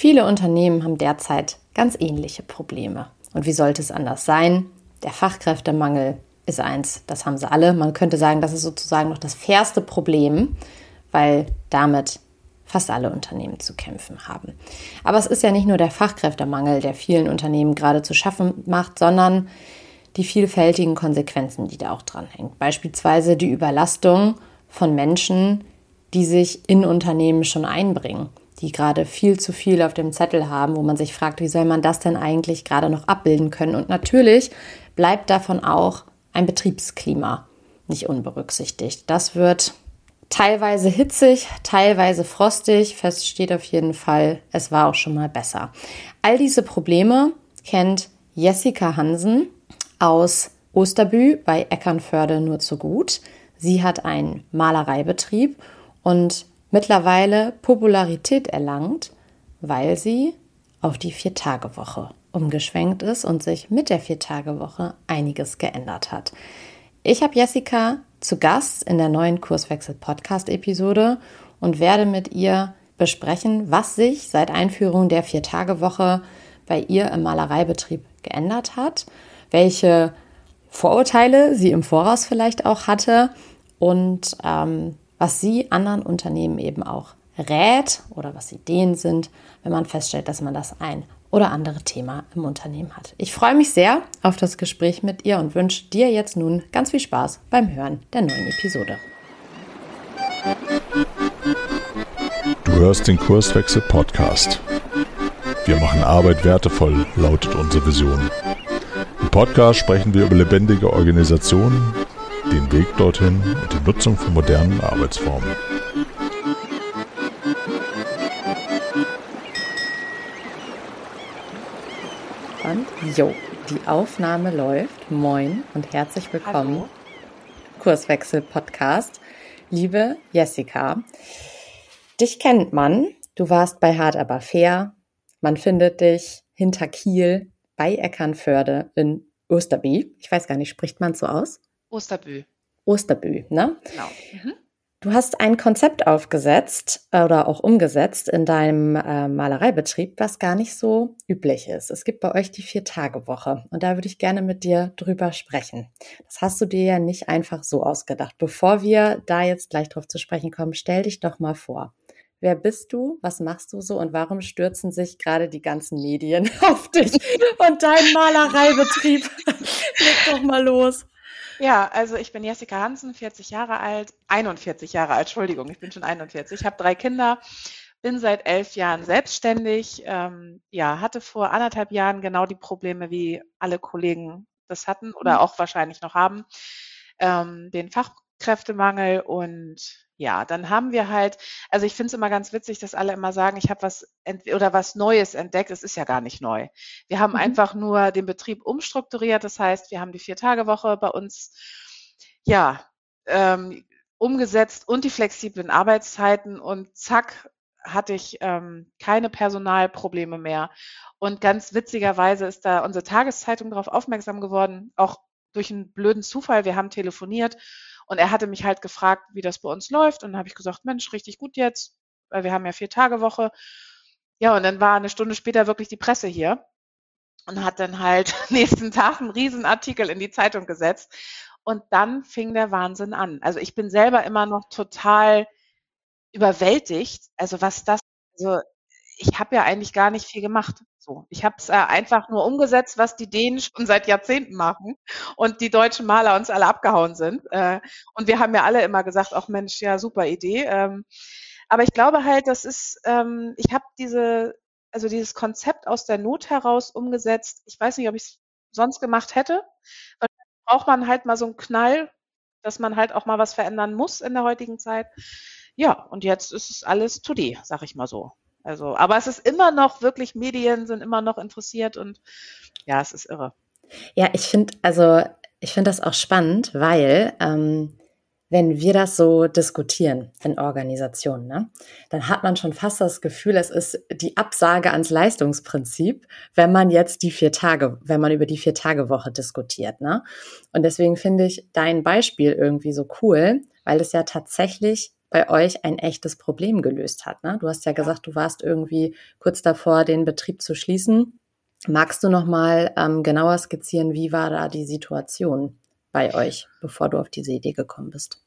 Viele Unternehmen haben derzeit ganz ähnliche Probleme. Und wie sollte es anders sein? Der Fachkräftemangel ist eins, das haben sie alle. Man könnte sagen, das ist sozusagen noch das fairste Problem, weil damit fast alle Unternehmen zu kämpfen haben. Aber es ist ja nicht nur der Fachkräftemangel, der vielen Unternehmen gerade zu schaffen macht, sondern die vielfältigen Konsequenzen, die da auch dranhängen. Beispielsweise die Überlastung von Menschen, die sich in Unternehmen schon einbringen, die gerade viel zu viel auf dem Zettel haben, wo man sich fragt, wie soll man das denn eigentlich gerade noch abbilden können? Und natürlich bleibt davon auch ein Betriebsklima nicht unberücksichtigt. Das wird teilweise hitzig, teilweise frostig. Fest steht auf jeden Fall, es war auch schon mal besser. All diese Probleme kennt Jessica Hansen aus Osterbü bei Eckernförde nur zu gut. Sie hat einen Malereibetrieb und mittlerweile Popularität erlangt, weil sie auf die Vier-Tage-Woche umgeschwenkt ist und sich mit der Vier-Tage-Woche einiges geändert hat. Ich habe Jessica zu Gast in der neuen Kurswechsel-Podcast-Episode und werde mit ihr besprechen, was sich seit Einführung der Vier-Tage-Woche bei ihr im Malereibetrieb geändert hat, welche Vorurteile sie im Voraus vielleicht auch hatte und ähm, was sie anderen Unternehmen eben auch rät oder was Ideen sind, wenn man feststellt, dass man das ein oder andere Thema im Unternehmen hat. Ich freue mich sehr auf das Gespräch mit ihr und wünsche dir jetzt nun ganz viel Spaß beim Hören der neuen Episode. Du hörst den Kurswechsel Podcast. Wir machen Arbeit wertevoll, lautet unsere Vision. Im Podcast sprechen wir über lebendige Organisationen, den Weg dorthin und die Nutzung von modernen Arbeitsformen. Jo, die Aufnahme läuft. Moin und herzlich willkommen. Hallo. Kurswechsel Podcast. Liebe Jessica, dich kennt man. Du warst bei Hart aber fair. Man findet dich hinter Kiel bei Eckernförde in Osterbü. Ich weiß gar nicht, spricht man so aus? Osterbü. Osterbü, ne? Genau. Mhm. Du hast ein Konzept aufgesetzt äh, oder auch umgesetzt in deinem äh, Malereibetrieb, was gar nicht so üblich ist. Es gibt bei euch die Vier-Tage-Woche und da würde ich gerne mit dir drüber sprechen. Das hast du dir ja nicht einfach so ausgedacht. Bevor wir da jetzt gleich drauf zu sprechen kommen, stell dich doch mal vor. Wer bist du? Was machst du so? Und warum stürzen sich gerade die ganzen Medien auf dich und deinen Malereibetrieb? Leg doch mal los. Ja, also ich bin Jessica Hansen, 40 Jahre alt, 41 Jahre alt, Entschuldigung, ich bin schon 41. Ich habe drei Kinder, bin seit elf Jahren selbstständig, ähm, ja, hatte vor anderthalb Jahren genau die Probleme, wie alle Kollegen das hatten oder mhm. auch wahrscheinlich noch haben, ähm, den Fachkräftemangel und ja, dann haben wir halt, also ich finde es immer ganz witzig, dass alle immer sagen, ich habe was oder was Neues entdeckt. Es ist ja gar nicht neu. Wir haben mhm. einfach nur den Betrieb umstrukturiert. Das heißt, wir haben die Vier-Tage-Woche bei uns ja ähm, umgesetzt und die flexiblen Arbeitszeiten und zack hatte ich ähm, keine Personalprobleme mehr. Und ganz witzigerweise ist da unsere Tageszeitung darauf aufmerksam geworden, auch durch einen blöden Zufall. Wir haben telefoniert und er hatte mich halt gefragt, wie das bei uns läuft. Und dann habe ich gesagt, Mensch, richtig gut jetzt, weil wir haben ja vier Tage Woche. Ja, und dann war eine Stunde später wirklich die Presse hier und hat dann halt nächsten Tag einen Riesenartikel in die Zeitung gesetzt. Und dann fing der Wahnsinn an. Also ich bin selber immer noch total überwältigt. Also was das, also ich habe ja eigentlich gar nicht viel gemacht. So, ich habe es äh, einfach nur umgesetzt, was die Dänen schon seit Jahrzehnten machen und die deutschen Maler uns alle abgehauen sind. Äh, und wir haben ja alle immer gesagt, ach Mensch, ja super Idee. Ähm, aber ich glaube halt, das ist, ähm, ich habe diese, also dieses Konzept aus der Not heraus umgesetzt. Ich weiß nicht, ob ich es sonst gemacht hätte. Weil braucht man halt mal so einen Knall, dass man halt auch mal was verändern muss in der heutigen Zeit. Ja, und jetzt ist es alles to die, sag ich mal so. Also, aber es ist immer noch wirklich, Medien sind immer noch interessiert und ja, es ist irre. Ja, ich finde, also ich finde das auch spannend, weil ähm, wenn wir das so diskutieren in Organisationen, ne, dann hat man schon fast das Gefühl, es ist die Absage ans Leistungsprinzip, wenn man jetzt die vier Tage, wenn man über die vier Tage Woche diskutiert, ne? Und deswegen finde ich dein Beispiel irgendwie so cool, weil es ja tatsächlich bei euch ein echtes Problem gelöst hat. Ne? Du hast ja gesagt, du warst irgendwie kurz davor, den Betrieb zu schließen. Magst du noch mal ähm, genauer skizzieren, wie war da die Situation bei euch, bevor du auf diese Idee gekommen bist?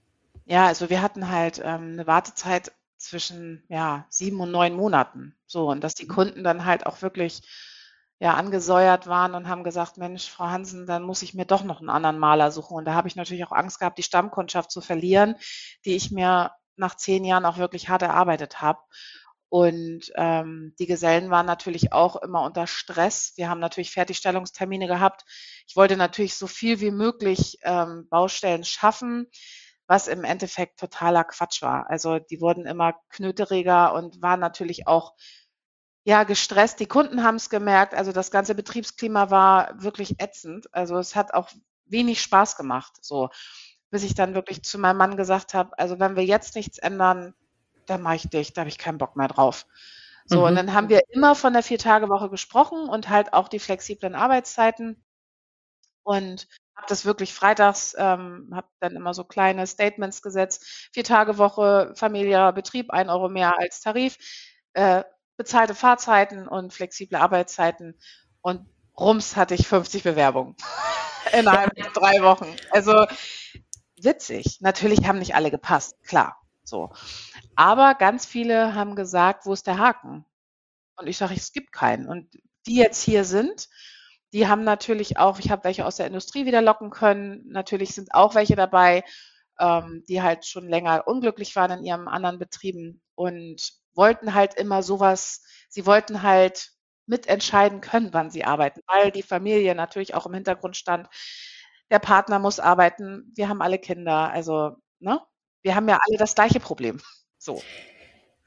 Ja, also wir hatten halt ähm, eine Wartezeit zwischen ja, sieben und neun Monaten. So, und dass die mhm. Kunden dann halt auch wirklich ja, angesäuert waren und haben gesagt, Mensch, Frau Hansen, dann muss ich mir doch noch einen anderen Maler suchen. Und da habe ich natürlich auch Angst gehabt, die Stammkundschaft zu verlieren, die ich mir nach zehn Jahren auch wirklich hart erarbeitet habe. Und ähm, die Gesellen waren natürlich auch immer unter Stress. Wir haben natürlich Fertigstellungstermine gehabt. Ich wollte natürlich so viel wie möglich ähm, Baustellen schaffen, was im Endeffekt totaler Quatsch war. Also die wurden immer knöteriger und waren natürlich auch ja, gestresst. Die Kunden haben es gemerkt. Also das ganze Betriebsklima war wirklich ätzend. Also es hat auch wenig Spaß gemacht. So, bis ich dann wirklich zu meinem Mann gesagt habe, also wenn wir jetzt nichts ändern, dann mache ich dich, da habe ich keinen Bock mehr drauf. So, mhm. und dann haben wir immer von der Vier-Tage-Woche gesprochen und halt auch die flexiblen Arbeitszeiten. Und habe das wirklich freitags, ähm, habe dann immer so kleine Statements gesetzt. Vier-Tage-Woche, Familie, Betrieb, ein Euro mehr als Tarif. Äh, bezahlte Fahrzeiten und flexible Arbeitszeiten. Und rums hatte ich 50 Bewerbungen innerhalb von drei Wochen. Also witzig. Natürlich haben nicht alle gepasst, klar. So. Aber ganz viele haben gesagt, wo ist der Haken? Und ich sage, es gibt keinen. Und die jetzt hier sind, die haben natürlich auch, ich habe welche aus der Industrie wieder locken können. Natürlich sind auch welche dabei, ähm, die halt schon länger unglücklich waren in ihren anderen Betrieben und wollten halt immer sowas, sie wollten halt mitentscheiden können, wann sie arbeiten, weil die Familie natürlich auch im Hintergrund stand. Der Partner muss arbeiten, wir haben alle Kinder, also, ne? Wir haben ja alle das gleiche Problem. So.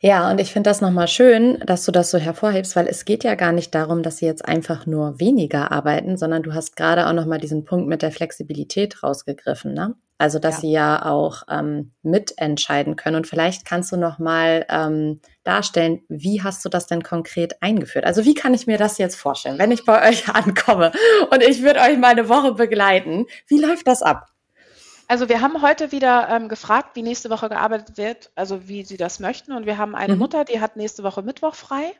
Ja, und ich finde das nochmal schön, dass du das so hervorhebst, weil es geht ja gar nicht darum, dass sie jetzt einfach nur weniger arbeiten, sondern du hast gerade auch nochmal diesen Punkt mit der Flexibilität rausgegriffen, ne? Also, dass ja. sie ja auch ähm, mitentscheiden können. Und vielleicht kannst du nochmal ähm, darstellen, wie hast du das denn konkret eingeführt? Also, wie kann ich mir das jetzt vorstellen, wenn ich bei euch ankomme und ich würde euch mal eine Woche begleiten? Wie läuft das ab? Also wir haben heute wieder ähm, gefragt, wie nächste Woche gearbeitet wird, also wie sie das möchten. Und wir haben eine mhm. Mutter, die hat nächste Woche Mittwoch frei,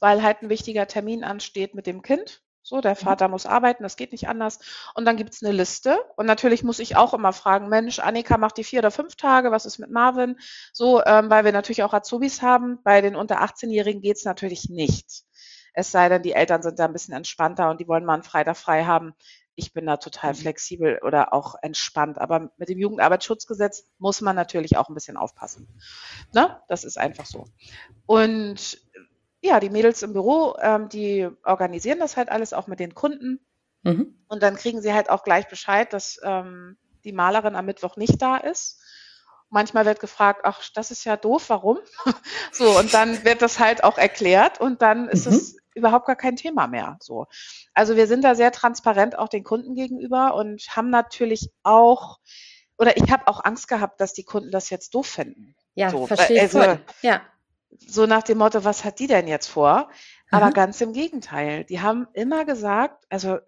weil halt ein wichtiger Termin ansteht mit dem Kind. So, der mhm. Vater muss arbeiten, das geht nicht anders. Und dann gibt es eine Liste. Und natürlich muss ich auch immer fragen, Mensch, Annika macht die vier oder fünf Tage, was ist mit Marvin? So, ähm, weil wir natürlich auch Azubis haben. Bei den unter 18-Jährigen geht es natürlich nicht. Es sei denn, die Eltern sind da ein bisschen entspannter und die wollen mal einen Freitag frei haben ich bin da total mhm. flexibel oder auch entspannt. Aber mit dem Jugendarbeitsschutzgesetz muss man natürlich auch ein bisschen aufpassen. Ne? Das ist einfach so. Und ja, die Mädels im Büro, ähm, die organisieren das halt alles auch mit den Kunden. Mhm. Und dann kriegen sie halt auch gleich Bescheid, dass ähm, die Malerin am Mittwoch nicht da ist. Manchmal wird gefragt, ach, das ist ja doof, warum? so, und dann wird das halt auch erklärt und dann ist mhm. es überhaupt gar kein Thema mehr. So. Also wir sind da sehr transparent auch den Kunden gegenüber und haben natürlich auch, oder ich habe auch Angst gehabt, dass die Kunden das jetzt doof finden. Ja, so, verstehe also, voll. Ja. So nach dem Motto, was hat die denn jetzt vor? Aber mhm. ganz im Gegenteil. Die haben immer gesagt, also,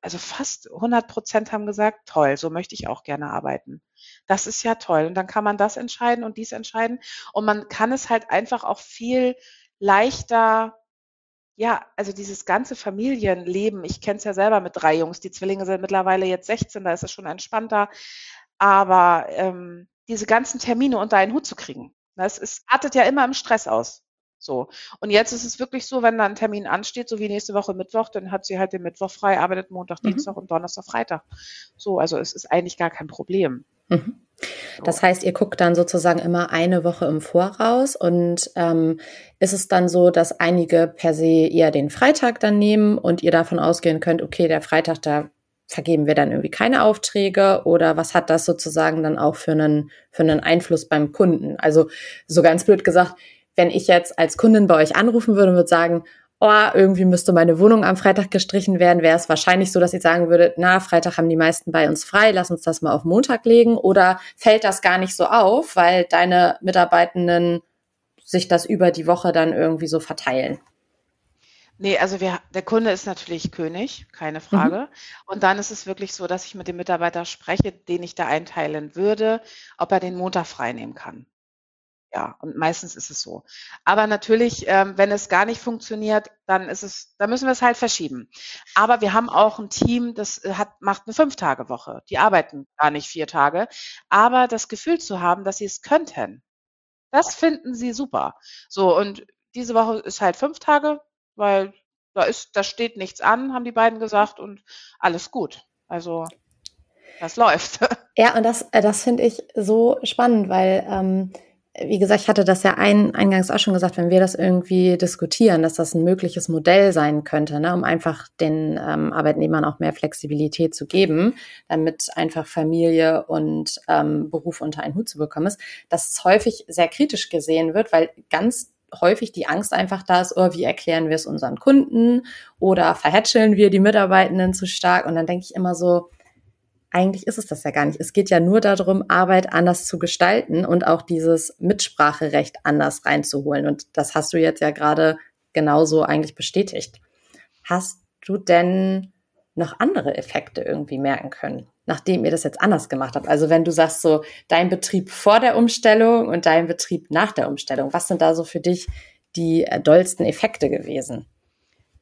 also fast 100 Prozent haben gesagt, toll, so möchte ich auch gerne arbeiten. Das ist ja toll. Und dann kann man das entscheiden und dies entscheiden. Und man kann es halt einfach auch viel leichter ja, also dieses ganze Familienleben, ich kenne es ja selber mit drei Jungs, die Zwillinge sind mittlerweile jetzt 16, da ist es schon entspannter, aber ähm, diese ganzen Termine unter einen Hut zu kriegen, das ist, artet ja immer im Stress aus. So. Und jetzt ist es wirklich so, wenn da ein Termin ansteht, so wie nächste Woche Mittwoch, dann hat sie halt den Mittwoch frei, arbeitet Montag, mhm. Dienstag und Donnerstag, Freitag. So, also es ist eigentlich gar kein Problem. Mhm. Das heißt, ihr guckt dann sozusagen immer eine Woche im Voraus und ähm, ist es dann so, dass einige per se eher den Freitag dann nehmen und ihr davon ausgehen könnt, okay, der Freitag, da vergeben wir dann irgendwie keine Aufträge oder was hat das sozusagen dann auch für einen, für einen Einfluss beim Kunden? Also so ganz blöd gesagt, wenn ich jetzt als Kundin bei euch anrufen würde und würde sagen, oh, irgendwie müsste meine Wohnung am Freitag gestrichen werden, wäre es wahrscheinlich so, dass ihr sagen würdet, na, Freitag haben die meisten bei uns frei, lass uns das mal auf Montag legen. Oder fällt das gar nicht so auf, weil deine Mitarbeitenden sich das über die Woche dann irgendwie so verteilen? Nee, also wir, der Kunde ist natürlich König, keine Frage. Mhm. Und dann ist es wirklich so, dass ich mit dem Mitarbeiter spreche, den ich da einteilen würde, ob er den Montag frei nehmen kann. Ja, und meistens ist es so. Aber natürlich, ähm, wenn es gar nicht funktioniert, dann ist es, dann müssen wir es halt verschieben. Aber wir haben auch ein Team, das äh, hat, macht eine Fünf-Tage-Woche. Die arbeiten gar nicht vier Tage. Aber das Gefühl zu haben, dass sie es könnten, das finden sie super. So, und diese Woche ist halt fünf Tage, weil da ist, da steht nichts an, haben die beiden gesagt, und alles gut. Also das läuft. Ja, und das, äh, das finde ich so spannend, weil ähm, wie gesagt, ich hatte das ja ein, eingangs auch schon gesagt, wenn wir das irgendwie diskutieren, dass das ein mögliches Modell sein könnte, ne, um einfach den ähm, Arbeitnehmern auch mehr Flexibilität zu geben, damit einfach Familie und ähm, Beruf unter einen Hut zu bekommen ist, dass es häufig sehr kritisch gesehen wird, weil ganz häufig die Angst einfach da ist, oh, wie erklären wir es unseren Kunden oder verhätscheln wir die Mitarbeitenden zu stark? Und dann denke ich immer so, eigentlich ist es das ja gar nicht. Es geht ja nur darum, Arbeit anders zu gestalten und auch dieses Mitspracherecht anders reinzuholen. Und das hast du jetzt ja gerade genauso eigentlich bestätigt. Hast du denn noch andere Effekte irgendwie merken können, nachdem ihr das jetzt anders gemacht habt? Also wenn du sagst so, dein Betrieb vor der Umstellung und dein Betrieb nach der Umstellung, was sind da so für dich die dollsten Effekte gewesen?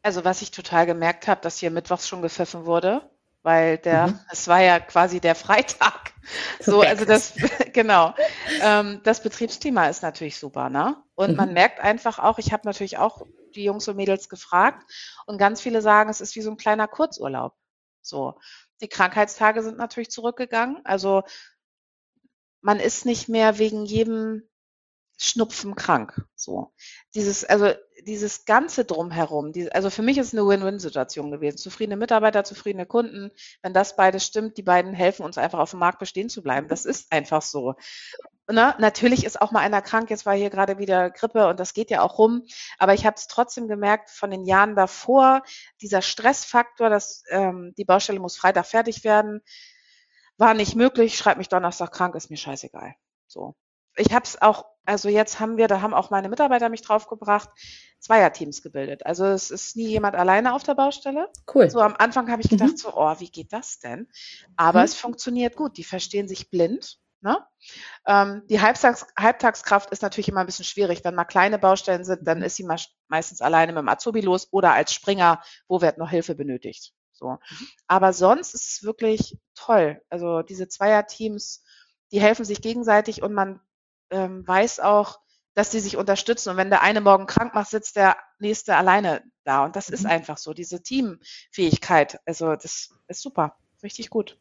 Also was ich total gemerkt habe, dass hier mittwochs schon gepfiffen wurde weil der, mhm. es war ja quasi der Freitag. So, also das, genau. Ähm, das Betriebsklima ist natürlich super, ne? Und mhm. man merkt einfach auch, ich habe natürlich auch die Jungs und Mädels gefragt und ganz viele sagen, es ist wie so ein kleiner Kurzurlaub. So. Die Krankheitstage sind natürlich zurückgegangen. Also man ist nicht mehr wegen jedem Schnupfen krank. So. Dieses, also dieses ganze drumherum, die, also für mich ist es eine Win-Win-Situation gewesen. Zufriedene Mitarbeiter, zufriedene Kunden. Wenn das beides stimmt, die beiden helfen uns einfach auf dem Markt bestehen zu bleiben. Das ist einfach so. Ne? Natürlich ist auch mal einer krank. Jetzt war hier gerade wieder Grippe und das geht ja auch rum. Aber ich habe es trotzdem gemerkt von den Jahren davor, dieser Stressfaktor, dass ähm, die Baustelle muss Freitag fertig werden, war nicht möglich. Schreib mich Donnerstag krank, ist mir scheißegal. So ich habe es auch, also jetzt haben wir, da haben auch meine Mitarbeiter mich draufgebracht, Zweierteams gebildet. Also es ist nie jemand alleine auf der Baustelle. Cool. So am Anfang habe ich gedacht, mhm. so, oh, wie geht das denn? Aber mhm. es funktioniert gut. Die verstehen sich blind. Ne? Ähm, die Halbtags Halbtagskraft ist natürlich immer ein bisschen schwierig. Wenn mal kleine Baustellen sind, dann ist sie meistens alleine mit dem Azubi los oder als Springer, wo wird noch Hilfe benötigt. So. Aber sonst ist es wirklich toll. Also diese Zweierteams, die helfen sich gegenseitig und man ähm, weiß auch, dass die sich unterstützen. Und wenn der eine morgen krank macht, sitzt der nächste alleine da. Und das mhm. ist einfach so, diese Teamfähigkeit. Also das ist super, richtig gut.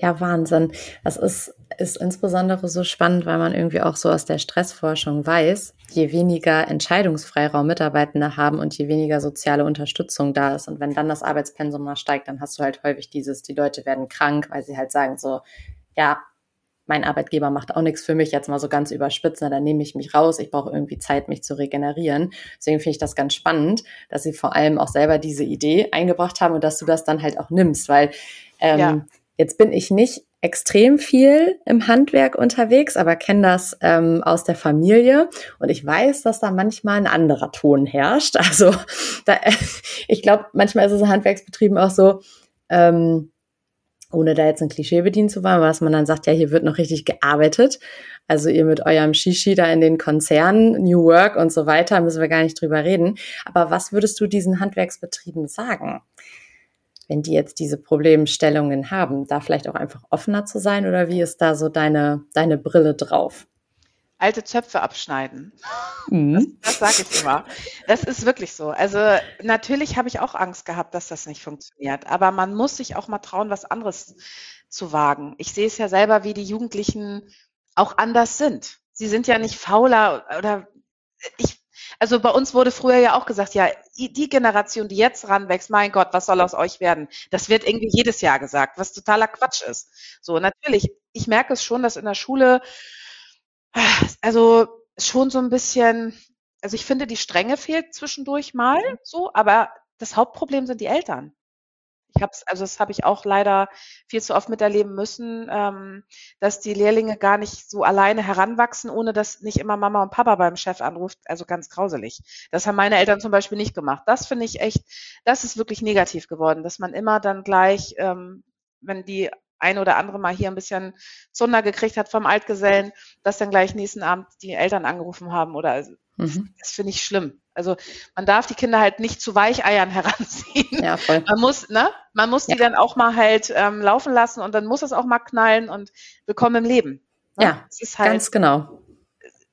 Ja, Wahnsinn. Das ist, ist insbesondere so spannend, weil man irgendwie auch so aus der Stressforschung weiß, je weniger Entscheidungsfreiraum Mitarbeitende haben und je weniger soziale Unterstützung da ist. Und wenn dann das Arbeitspensum mal steigt, dann hast du halt häufig dieses, die Leute werden krank, weil sie halt sagen so, ja, mein Arbeitgeber macht auch nichts für mich, jetzt mal so ganz überspitzt, dann nehme ich mich raus, ich brauche irgendwie Zeit, mich zu regenerieren. Deswegen finde ich das ganz spannend, dass sie vor allem auch selber diese Idee eingebracht haben und dass du das dann halt auch nimmst, weil ähm, ja. jetzt bin ich nicht extrem viel im Handwerk unterwegs, aber kenne das ähm, aus der Familie und ich weiß, dass da manchmal ein anderer Ton herrscht. Also da, ich glaube, manchmal ist es in Handwerksbetrieben auch so, ähm, ohne da jetzt ein Klischee bedient zu wollen, was man dann sagt, ja, hier wird noch richtig gearbeitet. Also ihr mit eurem Shishi da in den Konzernen, New Work und so weiter, müssen wir gar nicht drüber reden. Aber was würdest du diesen Handwerksbetrieben sagen, wenn die jetzt diese Problemstellungen haben, da vielleicht auch einfach offener zu sein oder wie ist da so deine, deine Brille drauf? Alte Zöpfe abschneiden. Mhm. Das, das sage ich immer. Das ist wirklich so. Also natürlich habe ich auch Angst gehabt, dass das nicht funktioniert. Aber man muss sich auch mal trauen, was anderes zu wagen. Ich sehe es ja selber, wie die Jugendlichen auch anders sind. Sie sind ja nicht fauler oder ich, also bei uns wurde früher ja auch gesagt, ja, die Generation, die jetzt ranwächst, mein Gott, was soll aus euch werden? Das wird irgendwie jedes Jahr gesagt, was totaler Quatsch ist. So, natürlich, ich merke es schon, dass in der Schule also schon so ein bisschen, also ich finde, die Strenge fehlt zwischendurch mal mhm. so, aber das Hauptproblem sind die Eltern. Ich habe also das habe ich auch leider viel zu oft miterleben müssen, ähm, dass die Lehrlinge gar nicht so alleine heranwachsen, ohne dass nicht immer Mama und Papa beim Chef anruft. Also ganz grauselig. Das haben meine Eltern zum Beispiel nicht gemacht. Das finde ich echt, das ist wirklich negativ geworden, dass man immer dann gleich, ähm, wenn die ein oder andere Mal hier ein bisschen Zunder gekriegt hat vom Altgesellen, dass dann gleich nächsten Abend die Eltern angerufen haben oder also, mhm. das finde ich schlimm. Also man darf die Kinder halt nicht zu Weicheiern heranziehen. Ja, voll. Man muss, ne? Man muss die dann auch mal halt ähm, laufen lassen und dann muss es auch mal knallen und willkommen im Leben. Ne? Ja, halt, ganz genau.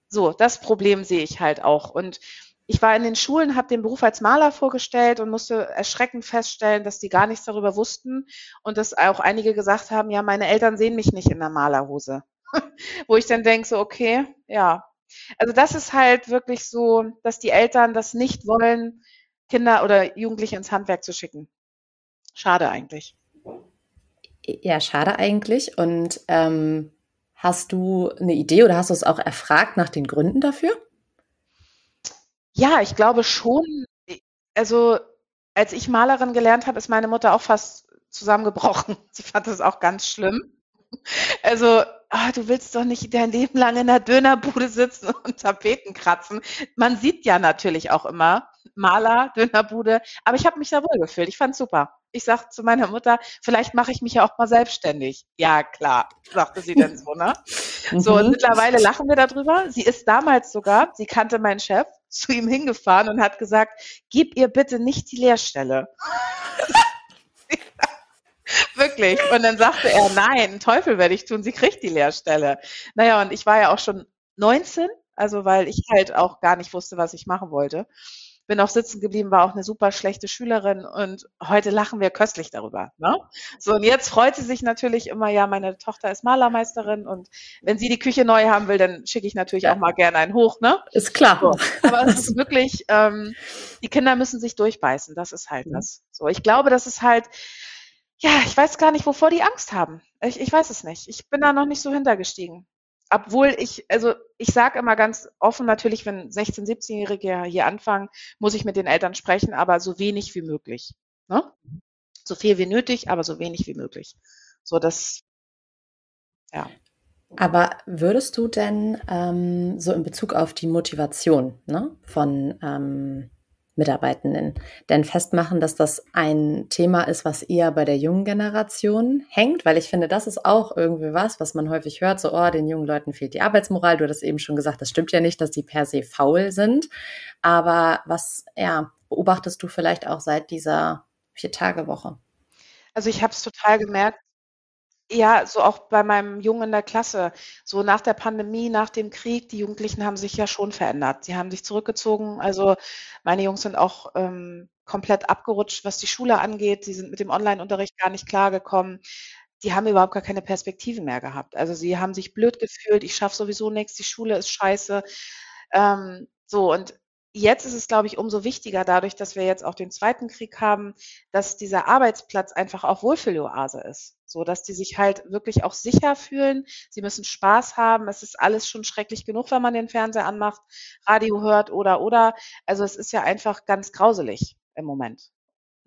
So, das Problem sehe ich halt auch. Und ich war in den Schulen, habe den Beruf als Maler vorgestellt und musste erschreckend feststellen, dass die gar nichts darüber wussten und dass auch einige gesagt haben, ja, meine Eltern sehen mich nicht in der Malerhose. Wo ich dann denke, so, okay, ja. Also das ist halt wirklich so, dass die Eltern das nicht wollen, Kinder oder Jugendliche ins Handwerk zu schicken. Schade eigentlich. Ja, schade eigentlich. Und ähm, hast du eine Idee oder hast du es auch erfragt nach den Gründen dafür? Ja, ich glaube schon. Also, als ich Malerin gelernt habe, ist meine Mutter auch fast zusammengebrochen. Sie fand das auch ganz schlimm. Also, ah, du willst doch nicht dein Leben lang in der Dönerbude sitzen und Tapeten kratzen. Man sieht ja natürlich auch immer Maler, Dönerbude, aber ich habe mich da wohl gefühlt. Ich fand's super. Ich sagte zu meiner Mutter, vielleicht mache ich mich ja auch mal selbstständig. Ja, klar, sagte sie dann so, ne? So, und mhm. mittlerweile lachen wir darüber. Sie ist damals sogar, sie kannte meinen Chef, zu ihm hingefahren und hat gesagt, gib ihr bitte nicht die Lehrstelle. Wirklich. Und dann sagte er, nein, Teufel werde ich tun, sie kriegt die Lehrstelle. Naja, und ich war ja auch schon 19, also weil ich halt auch gar nicht wusste, was ich machen wollte bin auch sitzen geblieben, war auch eine super schlechte Schülerin und heute lachen wir köstlich darüber. Ne? So, und jetzt freut sie sich natürlich immer, ja, meine Tochter ist Malermeisterin und wenn sie die Küche neu haben will, dann schicke ich natürlich auch mal gerne einen hoch, ne? Ist klar. So. Aber es ist wirklich, ähm, die Kinder müssen sich durchbeißen, das ist halt mhm. das. So, ich glaube, das ist halt, ja, ich weiß gar nicht, wovor die Angst haben. Ich, ich weiß es nicht. Ich bin da noch nicht so hintergestiegen obwohl ich, also ich sage immer ganz offen, natürlich, wenn 16-, 17-Jährige hier anfangen, muss ich mit den Eltern sprechen, aber so wenig wie möglich. Ne? So viel wie nötig, aber so wenig wie möglich. So das, ja. Aber würdest du denn ähm, so in Bezug auf die Motivation ne, von ähm, Mitarbeitenden. Denn festmachen, dass das ein Thema ist, was eher bei der jungen Generation hängt, weil ich finde, das ist auch irgendwie was, was man häufig hört, so, oh, den jungen Leuten fehlt die Arbeitsmoral. Du hattest eben schon gesagt, das stimmt ja nicht, dass die per se faul sind. Aber was, ja, beobachtest du vielleicht auch seit dieser Vier-Tage-Woche? Also ich habe es total gemerkt, ja, so auch bei meinem Jungen in der Klasse. So nach der Pandemie, nach dem Krieg, die Jugendlichen haben sich ja schon verändert. Sie haben sich zurückgezogen. Also meine Jungs sind auch ähm, komplett abgerutscht, was die Schule angeht. Sie sind mit dem Online-Unterricht gar nicht klargekommen. Die haben überhaupt gar keine Perspektiven mehr gehabt. Also sie haben sich blöd gefühlt. Ich schaffe sowieso nichts. Die Schule ist scheiße. Ähm, so und jetzt ist es, glaube ich, umso wichtiger, dadurch, dass wir jetzt auch den zweiten Krieg haben, dass dieser Arbeitsplatz einfach auch Wohlfühloase ist. So, dass die sich halt wirklich auch sicher fühlen. Sie müssen Spaß haben. Es ist alles schon schrecklich genug, wenn man den Fernseher anmacht, Radio hört oder, oder. Also es ist ja einfach ganz grauselig im Moment.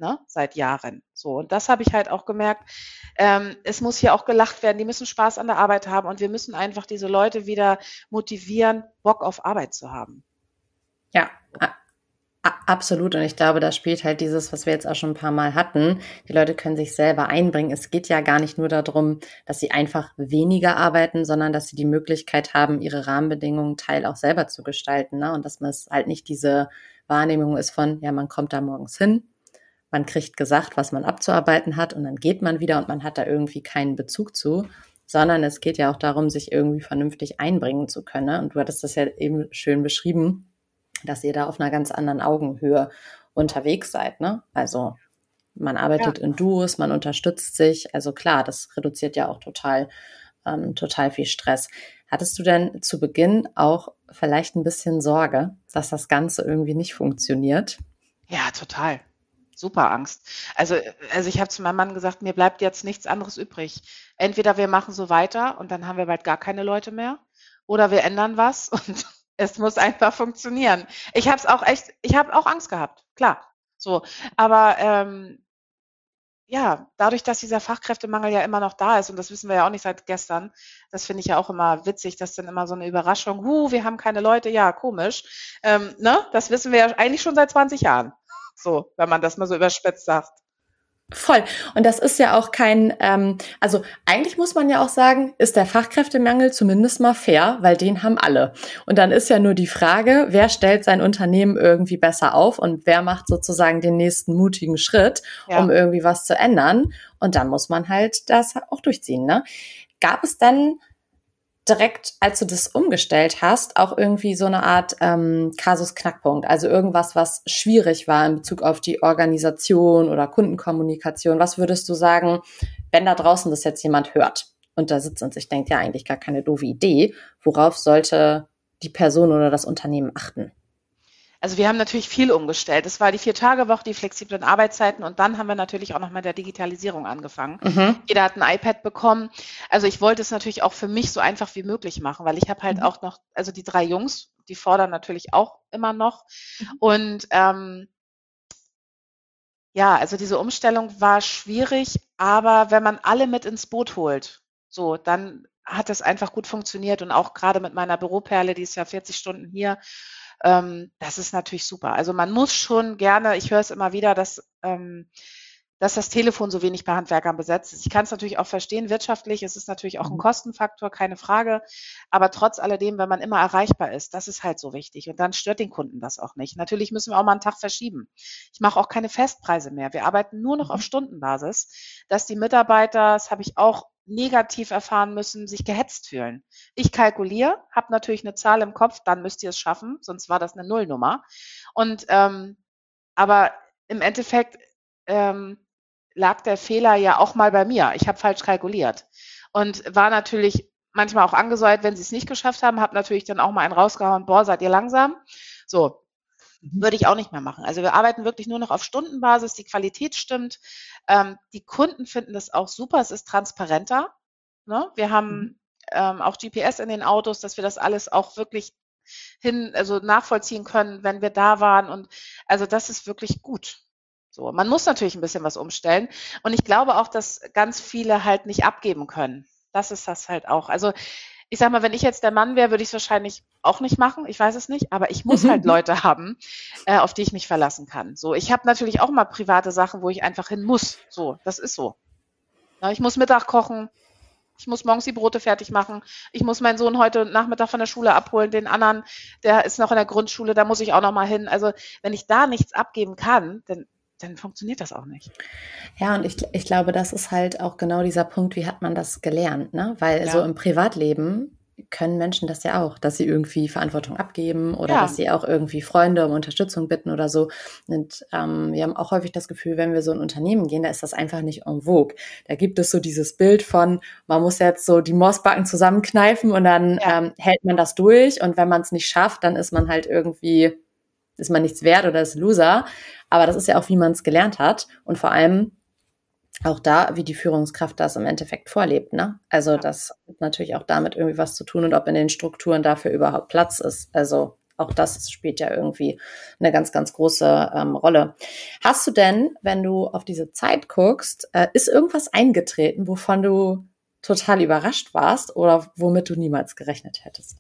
Ne, seit Jahren. So, und das habe ich halt auch gemerkt. Ähm, es muss hier auch gelacht werden, die müssen Spaß an der Arbeit haben und wir müssen einfach diese Leute wieder motivieren, Bock auf Arbeit zu haben. Ja, absolut. Und ich glaube, da spielt halt dieses, was wir jetzt auch schon ein paar Mal hatten. Die Leute können sich selber einbringen. Es geht ja gar nicht nur darum, dass sie einfach weniger arbeiten, sondern dass sie die Möglichkeit haben, ihre Rahmenbedingungen teil auch selber zu gestalten. Ne? Und dass man es halt nicht diese Wahrnehmung ist von, ja, man kommt da morgens hin, man kriegt gesagt, was man abzuarbeiten hat und dann geht man wieder und man hat da irgendwie keinen Bezug zu, sondern es geht ja auch darum, sich irgendwie vernünftig einbringen zu können. Und du hattest das ja eben schön beschrieben dass ihr da auf einer ganz anderen Augenhöhe unterwegs seid. Ne? Also man arbeitet ja. in Duos, man unterstützt sich. Also klar, das reduziert ja auch total, ähm, total viel Stress. Hattest du denn zu Beginn auch vielleicht ein bisschen Sorge, dass das Ganze irgendwie nicht funktioniert? Ja, total. Super Angst. Also, also ich habe zu meinem Mann gesagt, mir bleibt jetzt nichts anderes übrig. Entweder wir machen so weiter und dann haben wir bald gar keine Leute mehr, oder wir ändern was und es muss einfach funktionieren. Ich habe es auch echt, ich habe auch Angst gehabt, klar. So, aber ähm, ja, dadurch, dass dieser Fachkräftemangel ja immer noch da ist, und das wissen wir ja auch nicht seit gestern, das finde ich ja auch immer witzig, dass dann immer so eine Überraschung, hu, wir haben keine Leute, ja, komisch. Ähm, ne? Das wissen wir ja eigentlich schon seit 20 Jahren. So, wenn man das mal so überspitzt sagt. Voll. Und das ist ja auch kein, ähm, also eigentlich muss man ja auch sagen, ist der Fachkräftemangel zumindest mal fair, weil den haben alle. Und dann ist ja nur die Frage, wer stellt sein Unternehmen irgendwie besser auf und wer macht sozusagen den nächsten mutigen Schritt, ja. um irgendwie was zu ändern. Und dann muss man halt das auch durchziehen. Ne? Gab es denn direkt, als du das umgestellt hast, auch irgendwie so eine Art ähm, Kasus-Knackpunkt, also irgendwas, was schwierig war in Bezug auf die Organisation oder Kundenkommunikation. Was würdest du sagen, wenn da draußen das jetzt jemand hört und da sitzt und sich denkt, ja, eigentlich gar keine doofe Idee, worauf sollte die Person oder das Unternehmen achten? Also wir haben natürlich viel umgestellt. Es war die Vier-Tage-Woche, die flexiblen Arbeitszeiten und dann haben wir natürlich auch noch mit der Digitalisierung angefangen. Mhm. Jeder hat ein iPad bekommen. Also ich wollte es natürlich auch für mich so einfach wie möglich machen, weil ich habe halt mhm. auch noch, also die drei Jungs, die fordern natürlich auch immer noch. Mhm. Und ähm, ja, also diese Umstellung war schwierig, aber wenn man alle mit ins Boot holt, so, dann hat es einfach gut funktioniert und auch gerade mit meiner Büroperle, die ist ja 40 Stunden hier ähm, das ist natürlich super. Also man muss schon gerne, ich höre es immer wieder, dass, ähm, dass das Telefon so wenig bei Handwerkern besetzt ist. Ich kann es natürlich auch verstehen, wirtschaftlich ist es natürlich auch ein mhm. Kostenfaktor, keine Frage. Aber trotz alledem, wenn man immer erreichbar ist, das ist halt so wichtig. Und dann stört den Kunden das auch nicht. Natürlich müssen wir auch mal einen Tag verschieben. Ich mache auch keine Festpreise mehr. Wir arbeiten nur noch auf mhm. Stundenbasis, dass die Mitarbeiter, das habe ich auch negativ erfahren müssen, sich gehetzt fühlen. Ich kalkuliere, habe natürlich eine Zahl im Kopf, dann müsst ihr es schaffen, sonst war das eine Nullnummer. Und ähm, aber im Endeffekt ähm, lag der Fehler ja auch mal bei mir. Ich habe falsch kalkuliert und war natürlich manchmal auch angesäuert, wenn sie es nicht geschafft haben, habe natürlich dann auch mal einen rausgehauen, boah, seid ihr langsam. So, Mhm. Würde ich auch nicht mehr machen. Also wir arbeiten wirklich nur noch auf Stundenbasis, die Qualität stimmt. Ähm, die Kunden finden das auch super, es ist transparenter. Ne? Wir haben mhm. ähm, auch GPS in den Autos, dass wir das alles auch wirklich hin, also nachvollziehen können, wenn wir da waren. Und also das ist wirklich gut. So, man muss natürlich ein bisschen was umstellen. Und ich glaube auch, dass ganz viele halt nicht abgeben können. Das ist das halt auch. Also ich sag mal, wenn ich jetzt der Mann wäre, würde ich es wahrscheinlich auch nicht machen. Ich weiß es nicht, aber ich muss halt Leute haben, äh, auf die ich mich verlassen kann. So, ich habe natürlich auch mal private Sachen, wo ich einfach hin muss. So, das ist so. Ja, ich muss Mittag kochen. Ich muss morgens die Brote fertig machen. Ich muss meinen Sohn heute Nachmittag von der Schule abholen. Den anderen, der ist noch in der Grundschule, da muss ich auch noch mal hin. Also wenn ich da nichts abgeben kann, dann dann funktioniert das auch nicht. Ja, und ich, ich glaube, das ist halt auch genau dieser Punkt, wie hat man das gelernt, ne? Weil ja. so im Privatleben können Menschen das ja auch, dass sie irgendwie Verantwortung abgeben oder ja. dass sie auch irgendwie Freunde um Unterstützung bitten oder so. Und ähm, wir haben auch häufig das Gefühl, wenn wir so ein Unternehmen gehen, da ist das einfach nicht en vogue. Da gibt es so dieses Bild von, man muss jetzt so die Mossbacken zusammenkneifen und dann ja. ähm, hält man das durch und wenn man es nicht schafft, dann ist man halt irgendwie, ist man nichts wert oder ist Loser. Aber das ist ja auch, wie man es gelernt hat und vor allem auch da, wie die Führungskraft das im Endeffekt vorlebt. Ne? Also das hat natürlich auch damit irgendwie was zu tun und ob in den Strukturen dafür überhaupt Platz ist. Also auch das spielt ja irgendwie eine ganz, ganz große ähm, Rolle. Hast du denn, wenn du auf diese Zeit guckst, äh, ist irgendwas eingetreten, wovon du total überrascht warst oder womit du niemals gerechnet hättest?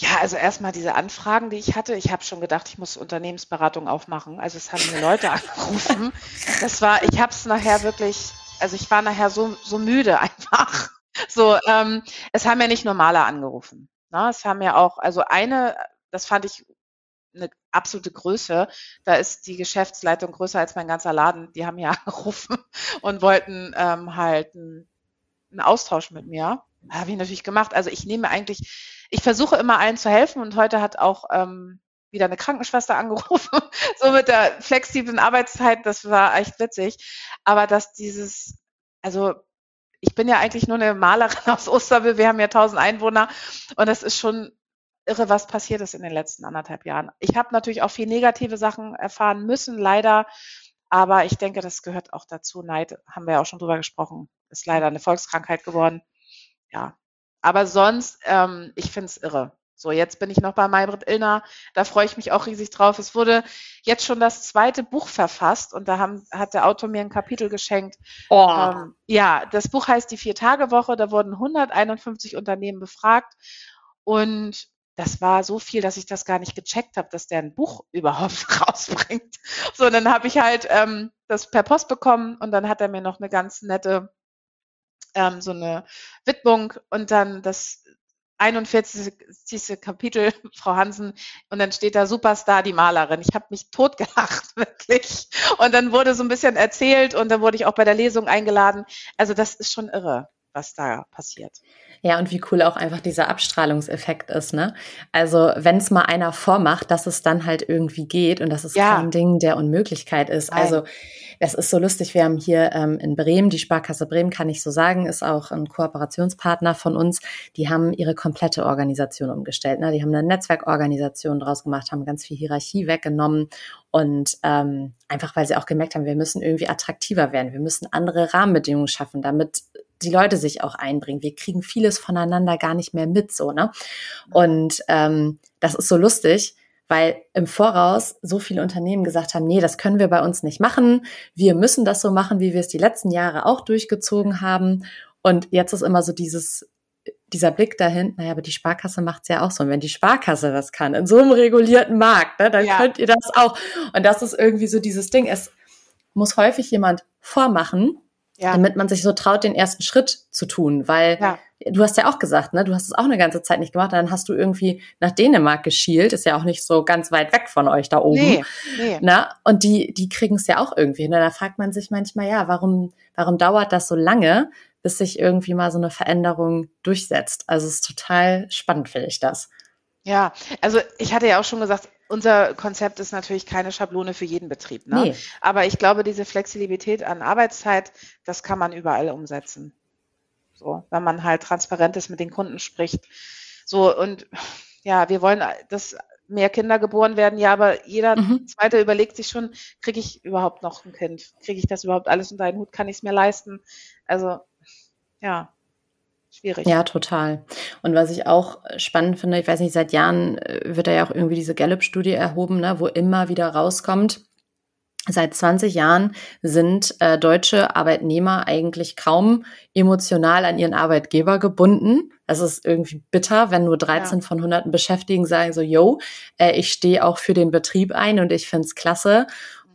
Ja, also erstmal diese Anfragen, die ich hatte. Ich habe schon gedacht, ich muss Unternehmensberatung aufmachen. Also es haben mir Leute angerufen. Das war, ich habe es nachher wirklich, also ich war nachher so, so müde einfach. So, ähm, es haben ja nicht normale angerufen. Ne? Es haben ja auch, also eine, das fand ich eine absolute Größe. Da ist die Geschäftsleitung größer als mein ganzer Laden. Die haben ja angerufen und wollten ähm, halt einen, einen Austausch mit mir. Habe ich natürlich gemacht. Also ich nehme eigentlich, ich versuche immer allen zu helfen und heute hat auch ähm, wieder eine Krankenschwester angerufen, so mit der flexiblen Arbeitszeit, das war echt witzig. Aber dass dieses, also ich bin ja eigentlich nur eine Malerin aus Osterwil, wir haben ja 1000 Einwohner und das ist schon irre, was passiert ist in den letzten anderthalb Jahren. Ich habe natürlich auch viel negative Sachen erfahren müssen, leider. Aber ich denke, das gehört auch dazu. Neid, haben wir ja auch schon drüber gesprochen, ist leider eine Volkskrankheit geworden ja. Aber sonst, ähm, ich finde es irre. So, jetzt bin ich noch bei Maybrit Illner. Da freue ich mich auch riesig drauf. Es wurde jetzt schon das zweite Buch verfasst und da haben, hat der Autor mir ein Kapitel geschenkt. Oh. Ähm, ja, das Buch heißt Die Vier-Tage-Woche. Da wurden 151 Unternehmen befragt und das war so viel, dass ich das gar nicht gecheckt habe, dass der ein Buch überhaupt rausbringt. So, dann habe ich halt ähm, das per Post bekommen und dann hat er mir noch eine ganz nette, ähm, so eine Widmung und dann das 41. Kapitel, Frau Hansen, und dann steht da Superstar, die Malerin. Ich habe mich totgelacht, wirklich. Und dann wurde so ein bisschen erzählt und dann wurde ich auch bei der Lesung eingeladen. Also das ist schon irre, was da passiert. Ja, und wie cool auch einfach dieser Abstrahlungseffekt ist, ne? Also, wenn es mal einer vormacht, dass es dann halt irgendwie geht und dass es ja. kein Ding der Unmöglichkeit ist. Nein. Also, es ist so lustig. Wir haben hier ähm, in Bremen, die Sparkasse Bremen, kann ich so sagen, ist auch ein Kooperationspartner von uns. Die haben ihre komplette Organisation umgestellt. Ne? Die haben eine Netzwerkorganisation draus gemacht, haben ganz viel Hierarchie weggenommen und ähm, einfach, weil sie auch gemerkt haben, wir müssen irgendwie attraktiver werden. Wir müssen andere Rahmenbedingungen schaffen, damit die Leute sich auch einbringen. Wir kriegen vieles voneinander gar nicht mehr mit, so, ne? Und ähm, das ist so lustig, weil im Voraus so viele Unternehmen gesagt haben, nee, das können wir bei uns nicht machen. Wir müssen das so machen, wie wir es die letzten Jahre auch durchgezogen haben. Und jetzt ist immer so dieses, dieser Blick dahin, naja, aber die Sparkasse macht es ja auch so. Und wenn die Sparkasse das kann, in so einem regulierten Markt, ne, dann ja. könnt ihr das auch. Und das ist irgendwie so dieses Ding. Es muss häufig jemand vormachen, ja. damit man sich so traut, den ersten Schritt zu tun. Weil ja. du hast ja auch gesagt, ne, du hast es auch eine ganze Zeit nicht gemacht, dann hast du irgendwie nach Dänemark geschielt, ist ja auch nicht so ganz weit weg von euch da oben. Nee, nee. Na, ne? und die, die kriegen es ja auch irgendwie hin. Und da fragt man sich manchmal, ja, warum, warum dauert das so lange, bis sich irgendwie mal so eine Veränderung durchsetzt? Also es ist total spannend, finde ich das. Ja, also ich hatte ja auch schon gesagt, unser Konzept ist natürlich keine Schablone für jeden Betrieb. Ne? Nee. Aber ich glaube, diese Flexibilität an Arbeitszeit, das kann man überall umsetzen. So, wenn man halt transparent ist, mit den Kunden spricht. So, und ja, wir wollen, dass mehr Kinder geboren werden, ja, aber jeder mhm. Zweite überlegt sich schon, kriege ich überhaupt noch ein Kind? Kriege ich das überhaupt alles unter einen Hut? Kann ich es mir leisten? Also, ja schwierig. Ja, total. Und was ich auch spannend finde, ich weiß nicht, seit Jahren äh, wird da ja auch irgendwie diese Gallup-Studie erhoben, ne, wo immer wieder rauskommt, Seit 20 Jahren sind äh, deutsche Arbeitnehmer eigentlich kaum emotional an ihren Arbeitgeber gebunden. Das ist irgendwie bitter, wenn nur 13 ja. von hunderten Beschäftigten sagen so, yo, äh, ich stehe auch für den Betrieb ein und ich find's klasse.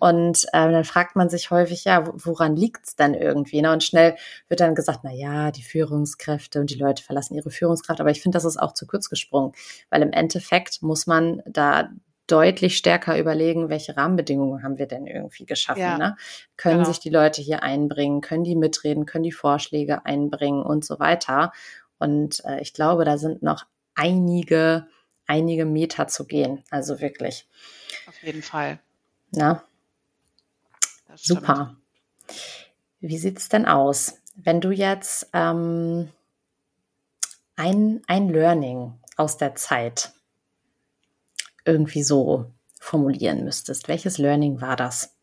Und ähm, dann fragt man sich häufig, ja, woran liegt's denn irgendwie? Ne? Und schnell wird dann gesagt, na ja, die Führungskräfte und die Leute verlassen ihre Führungskraft. Aber ich finde, das ist auch zu kurz gesprungen, weil im Endeffekt muss man da deutlich stärker überlegen, welche Rahmenbedingungen haben wir denn irgendwie geschaffen. Ja, ne? Können genau. sich die Leute hier einbringen, können die mitreden, können die Vorschläge einbringen und so weiter. Und äh, ich glaube, da sind noch einige, einige Meter zu gehen. Also wirklich. Auf jeden Fall. Na? Super. Wie sieht es denn aus, wenn du jetzt ähm, ein, ein Learning aus der Zeit irgendwie so formulieren müsstest? Welches Learning war das?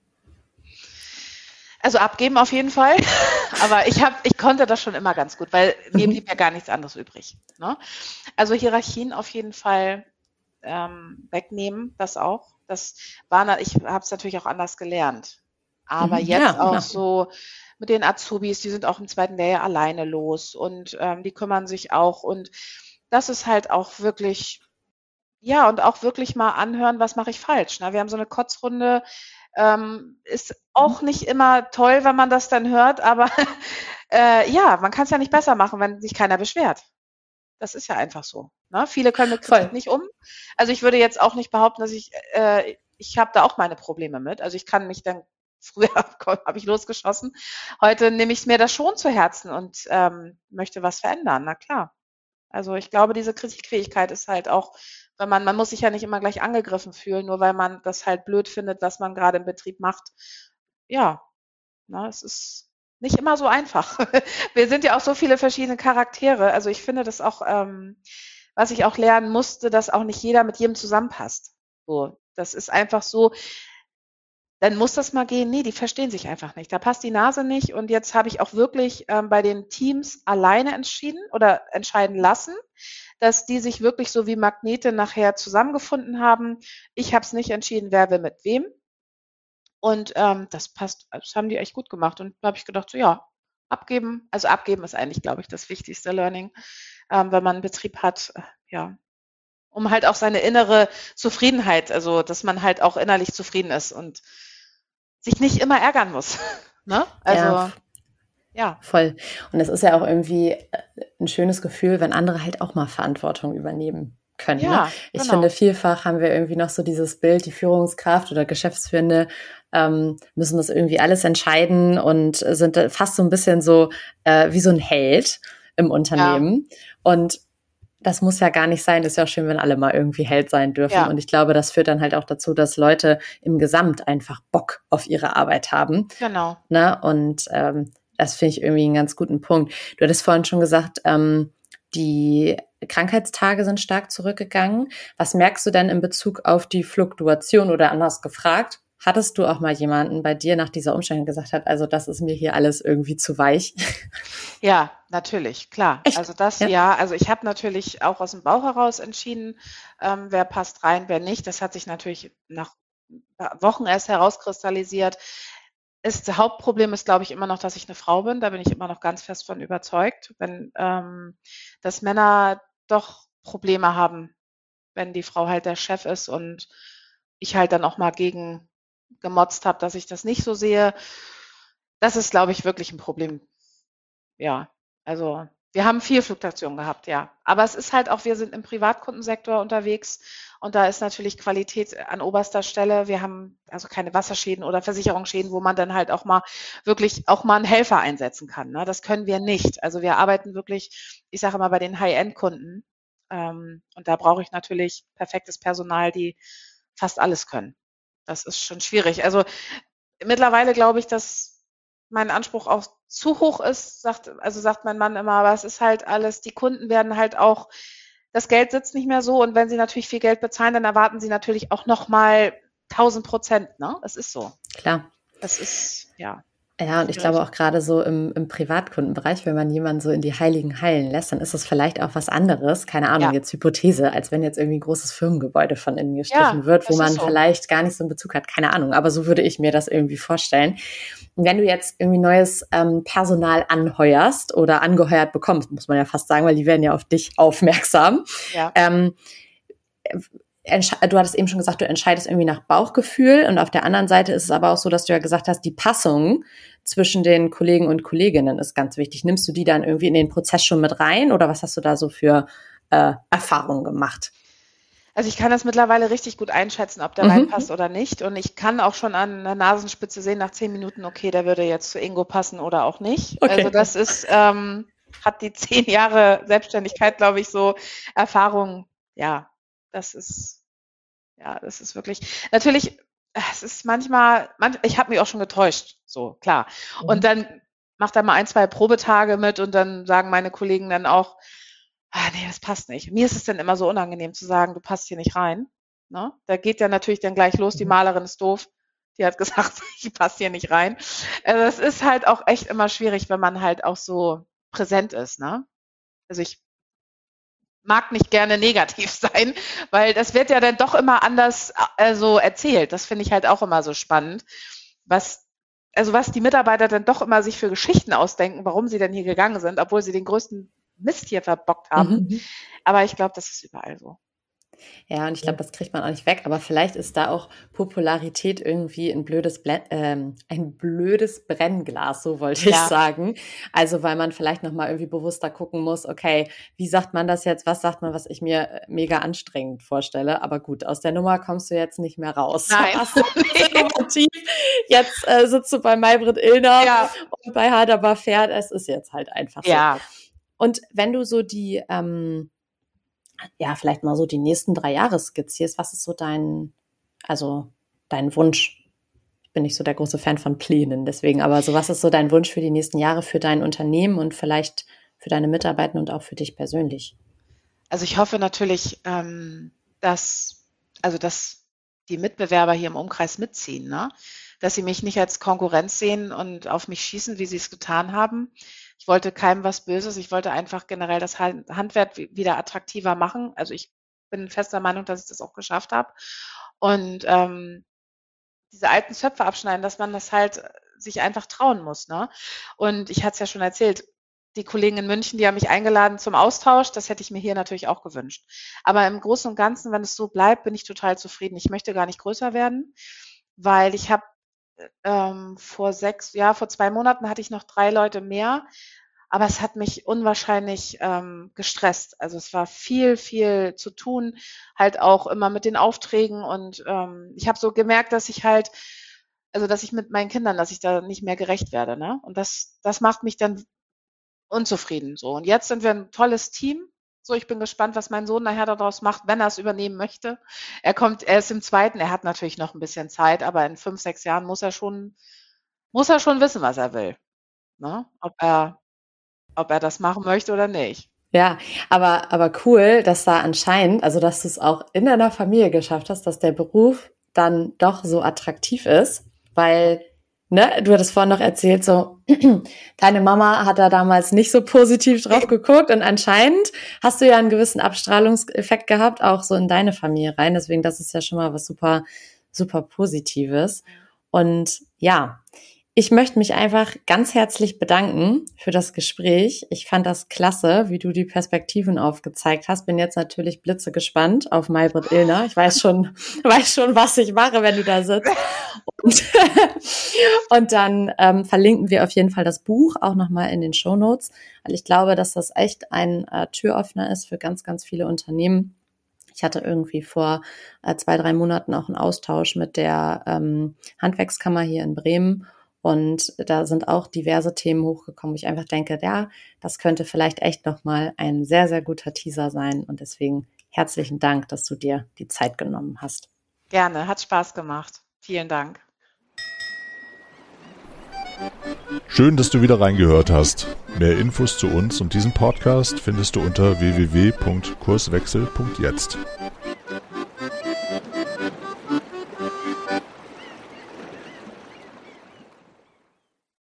Also abgeben auf jeden Fall. Aber ich habe, ich konnte das schon immer ganz gut, weil mir mhm. blieb ja gar nichts anderes übrig. Ne? Also Hierarchien auf jeden Fall ähm, wegnehmen, das auch. Das war, ich habe es natürlich auch anders gelernt. Aber mhm, jetzt ja, auch ja. so mit den Azubis, die sind auch im zweiten Lehrjahr alleine los und ähm, die kümmern sich auch. Und das ist halt auch wirklich, ja, und auch wirklich mal anhören, was mache ich falsch. Ne? Wir haben so eine Kotzrunde, ähm, ist auch mhm. nicht immer toll, wenn man das dann hört, aber äh, ja, man kann es ja nicht besser machen, wenn sich keiner beschwert. Das ist ja einfach so. Ne? Viele können mit Kritik nicht um. Also ich würde jetzt auch nicht behaupten, dass ich, äh, ich habe da auch meine Probleme mit. Also ich kann mich dann Früher habe ich losgeschossen. Heute nehme ich mir das schon zu Herzen und ähm, möchte was verändern. Na klar. Also ich glaube, diese Kritikfähigkeit ist halt auch, wenn man, man muss sich ja nicht immer gleich angegriffen fühlen, nur weil man das halt blöd findet, was man gerade im Betrieb macht. Ja, na, es ist nicht immer so einfach. Wir sind ja auch so viele verschiedene Charaktere. Also ich finde das auch, ähm, was ich auch lernen musste, dass auch nicht jeder mit jedem zusammenpasst. So, das ist einfach so, dann muss das mal gehen. Nee, die verstehen sich einfach nicht. Da passt die Nase nicht. Und jetzt habe ich auch wirklich ähm, bei den Teams alleine entschieden oder entscheiden lassen, dass die sich wirklich so wie Magnete nachher zusammengefunden haben. Ich habe es nicht entschieden, wer will mit wem. Und ähm, das passt, das haben die echt gut gemacht. Und da habe ich gedacht, so ja, abgeben. Also abgeben ist eigentlich, glaube ich, das wichtigste Learning, ähm, wenn man einen Betrieb hat. Äh, ja, um halt auch seine innere Zufriedenheit, also dass man halt auch innerlich zufrieden ist und sich nicht immer ärgern muss. ne? Also ja. ja. Voll. Und es ist ja auch irgendwie äh, ein schönes Gefühl, wenn andere halt auch mal Verantwortung übernehmen können. Ne? Ja, ne? Ich genau. finde, vielfach haben wir irgendwie noch so dieses Bild, die Führungskraft oder Geschäftsführende ähm, müssen das irgendwie alles entscheiden und sind fast so ein bisschen so äh, wie so ein Held im Unternehmen. Ja. Und das muss ja gar nicht sein. ist ja auch schön, wenn alle mal irgendwie Held sein dürfen. Ja. Und ich glaube, das führt dann halt auch dazu, dass Leute im Gesamt einfach Bock auf ihre Arbeit haben. Genau. Ne? Und ähm, das finde ich irgendwie einen ganz guten Punkt. Du hattest vorhin schon gesagt, ähm, die Krankheitstage sind stark zurückgegangen. Was merkst du denn in Bezug auf die Fluktuation oder anders gefragt? Hattest du auch mal jemanden bei dir nach dieser Umstellung gesagt hat, also das ist mir hier alles irgendwie zu weich? Ja, natürlich, klar. Echt? Also das ja, ja also ich habe natürlich auch aus dem Bauch heraus entschieden, ähm, wer passt rein, wer nicht. Das hat sich natürlich nach Wochen erst herauskristallisiert. Ist, das Hauptproblem ist, glaube ich, immer noch, dass ich eine Frau bin. Da bin ich immer noch ganz fest von überzeugt, wenn ähm, dass Männer doch Probleme haben, wenn die Frau halt der Chef ist und ich halt dann auch mal gegen gemotzt habe, dass ich das nicht so sehe. Das ist, glaube ich, wirklich ein Problem. Ja, also wir haben viel Fluktuation gehabt, ja. Aber es ist halt auch, wir sind im Privatkundensektor unterwegs und da ist natürlich Qualität an oberster Stelle. Wir haben also keine Wasserschäden oder Versicherungsschäden, wo man dann halt auch mal wirklich auch mal einen Helfer einsetzen kann. Ne? Das können wir nicht. Also wir arbeiten wirklich, ich sage immer, bei den High-End-Kunden. Ähm, und da brauche ich natürlich perfektes Personal, die fast alles können das ist schon schwierig. Also mittlerweile glaube ich, dass mein Anspruch auch zu hoch ist, sagt, also sagt mein Mann immer, aber es ist halt alles, die Kunden werden halt auch, das Geld sitzt nicht mehr so und wenn sie natürlich viel Geld bezahlen, dann erwarten sie natürlich auch nochmal 1000 Prozent, ne? Es ist so. Klar. Das ist, ja. Ja, und ich glaube auch gerade so im, im Privatkundenbereich, wenn man jemanden so in die Heiligen Hallen lässt, dann ist es vielleicht auch was anderes, keine Ahnung, ja. jetzt Hypothese, als wenn jetzt irgendwie ein großes Firmengebäude von innen gestrichen ja, wird, wo man so. vielleicht gar nicht so einen Bezug hat, keine Ahnung, aber so würde ich mir das irgendwie vorstellen. Und wenn du jetzt irgendwie neues ähm, Personal anheuerst oder angeheuert bekommst, muss man ja fast sagen, weil die werden ja auf dich aufmerksam. Ja. Ähm, du hattest eben schon gesagt, du entscheidest irgendwie nach Bauchgefühl und auf der anderen Seite ist es aber auch so, dass du ja gesagt hast, die Passung zwischen den Kollegen und Kolleginnen ist ganz wichtig. Nimmst du die dann irgendwie in den Prozess schon mit rein oder was hast du da so für äh, Erfahrungen gemacht? Also ich kann das mittlerweile richtig gut einschätzen, ob der mhm. reinpasst oder nicht. Und ich kann auch schon an der Nasenspitze sehen, nach zehn Minuten, okay, der würde jetzt zu Ingo passen oder auch nicht. Okay. Also das ist, ähm, hat die zehn Jahre Selbstständigkeit, glaube ich, so Erfahrung, ja, das ist, ja, das ist wirklich, natürlich, es ist manchmal, man, ich habe mich auch schon getäuscht, so, klar. Mhm. Und dann macht er mal ein, zwei Probetage mit und dann sagen meine Kollegen dann auch, ah, nee, das passt nicht. Mir ist es dann immer so unangenehm zu sagen, du passt hier nicht rein. Ne? Da geht ja natürlich dann gleich los, die mhm. Malerin ist doof. Die hat gesagt, ich passe hier nicht rein. Also es ist halt auch echt immer schwierig, wenn man halt auch so präsent ist. Ne? Also ich mag nicht gerne negativ sein, weil das wird ja dann doch immer anders also erzählt. Das finde ich halt auch immer so spannend, was also was die Mitarbeiter dann doch immer sich für Geschichten ausdenken, warum sie denn hier gegangen sind, obwohl sie den größten Mist hier verbockt haben. Mhm. Aber ich glaube, das ist überall so. Ja, und ich glaube, das kriegt man auch nicht weg. Aber vielleicht ist da auch Popularität irgendwie ein blödes, Ble ähm, ein blödes Brennglas, so wollte ja. ich sagen. Also, weil man vielleicht nochmal irgendwie bewusster gucken muss, okay, wie sagt man das jetzt? Was sagt man, was ich mir äh, mega anstrengend vorstelle? Aber gut, aus der Nummer kommst du jetzt nicht mehr raus. Nein. jetzt äh, sitzt du bei Maybrit Illner ja. und bei Haderbar Pferd. Es ist jetzt halt einfach so. Ja. Und wenn du so die, ähm, ja, vielleicht mal so die nächsten drei Jahre skizzierst, was ist so dein, also dein Wunsch? Ich bin nicht so der große Fan von Plänen, deswegen, aber so was ist so dein Wunsch für die nächsten Jahre für dein Unternehmen und vielleicht für deine Mitarbeiter und auch für dich persönlich? Also ich hoffe natürlich, ähm, dass, also dass die Mitbewerber hier im Umkreis mitziehen, ne? dass sie mich nicht als Konkurrenz sehen und auf mich schießen, wie sie es getan haben, ich wollte keinem was Böses. Ich wollte einfach generell das Handwerk wieder attraktiver machen. Also ich bin fester Meinung, dass ich das auch geschafft habe. Und ähm, diese alten Zöpfe abschneiden, dass man das halt sich einfach trauen muss. Ne? Und ich hatte es ja schon erzählt, die Kollegen in München, die haben mich eingeladen zum Austausch. Das hätte ich mir hier natürlich auch gewünscht. Aber im Großen und Ganzen, wenn es so bleibt, bin ich total zufrieden. Ich möchte gar nicht größer werden, weil ich habe ähm, vor sechs, ja, vor zwei Monaten hatte ich noch drei Leute mehr. Aber es hat mich unwahrscheinlich ähm, gestresst. Also es war viel, viel zu tun, halt auch immer mit den Aufträgen. Und ähm, ich habe so gemerkt, dass ich halt, also dass ich mit meinen Kindern, dass ich da nicht mehr gerecht werde. Ne? Und das, das macht mich dann unzufrieden so. Und jetzt sind wir ein tolles Team. So, ich bin gespannt, was mein Sohn nachher daraus macht, wenn er es übernehmen möchte. Er kommt, er ist im zweiten, er hat natürlich noch ein bisschen Zeit, aber in fünf, sechs Jahren muss er schon, muss er schon wissen, was er will. Ne? Ob er, ob er das machen möchte oder nicht. Ja, aber, aber cool, dass da anscheinend, also dass du es auch in deiner Familie geschafft hast, dass der Beruf dann doch so attraktiv ist, weil ne, du hattest vorhin noch erzählt, so, deine Mama hat da damals nicht so positiv drauf geguckt und anscheinend hast du ja einen gewissen Abstrahlungseffekt gehabt, auch so in deine Familie rein. Deswegen, das ist ja schon mal was super, super Positives. Und ja, ich möchte mich einfach ganz herzlich bedanken für das Gespräch. Ich fand das klasse, wie du die Perspektiven aufgezeigt hast. Bin jetzt natürlich blitzegespannt auf Maybrit Illner. Ich weiß schon, weiß schon, was ich mache, wenn du da sitzt. Und, und dann ähm, verlinken wir auf jeden Fall das Buch auch nochmal in den Show Notes, weil ich glaube, dass das echt ein äh, Türöffner ist für ganz, ganz viele Unternehmen. Ich hatte irgendwie vor äh, zwei, drei Monaten auch einen Austausch mit der ähm, Handwerkskammer hier in Bremen und da sind auch diverse Themen hochgekommen, wo ich einfach denke, ja, das könnte vielleicht echt nochmal ein sehr, sehr guter Teaser sein. Und deswegen herzlichen Dank, dass du dir die Zeit genommen hast. Gerne, hat Spaß gemacht. Vielen Dank. Schön, dass du wieder reingehört hast. Mehr Infos zu uns und diesem Podcast findest du unter www.kurswechsel.jetzt.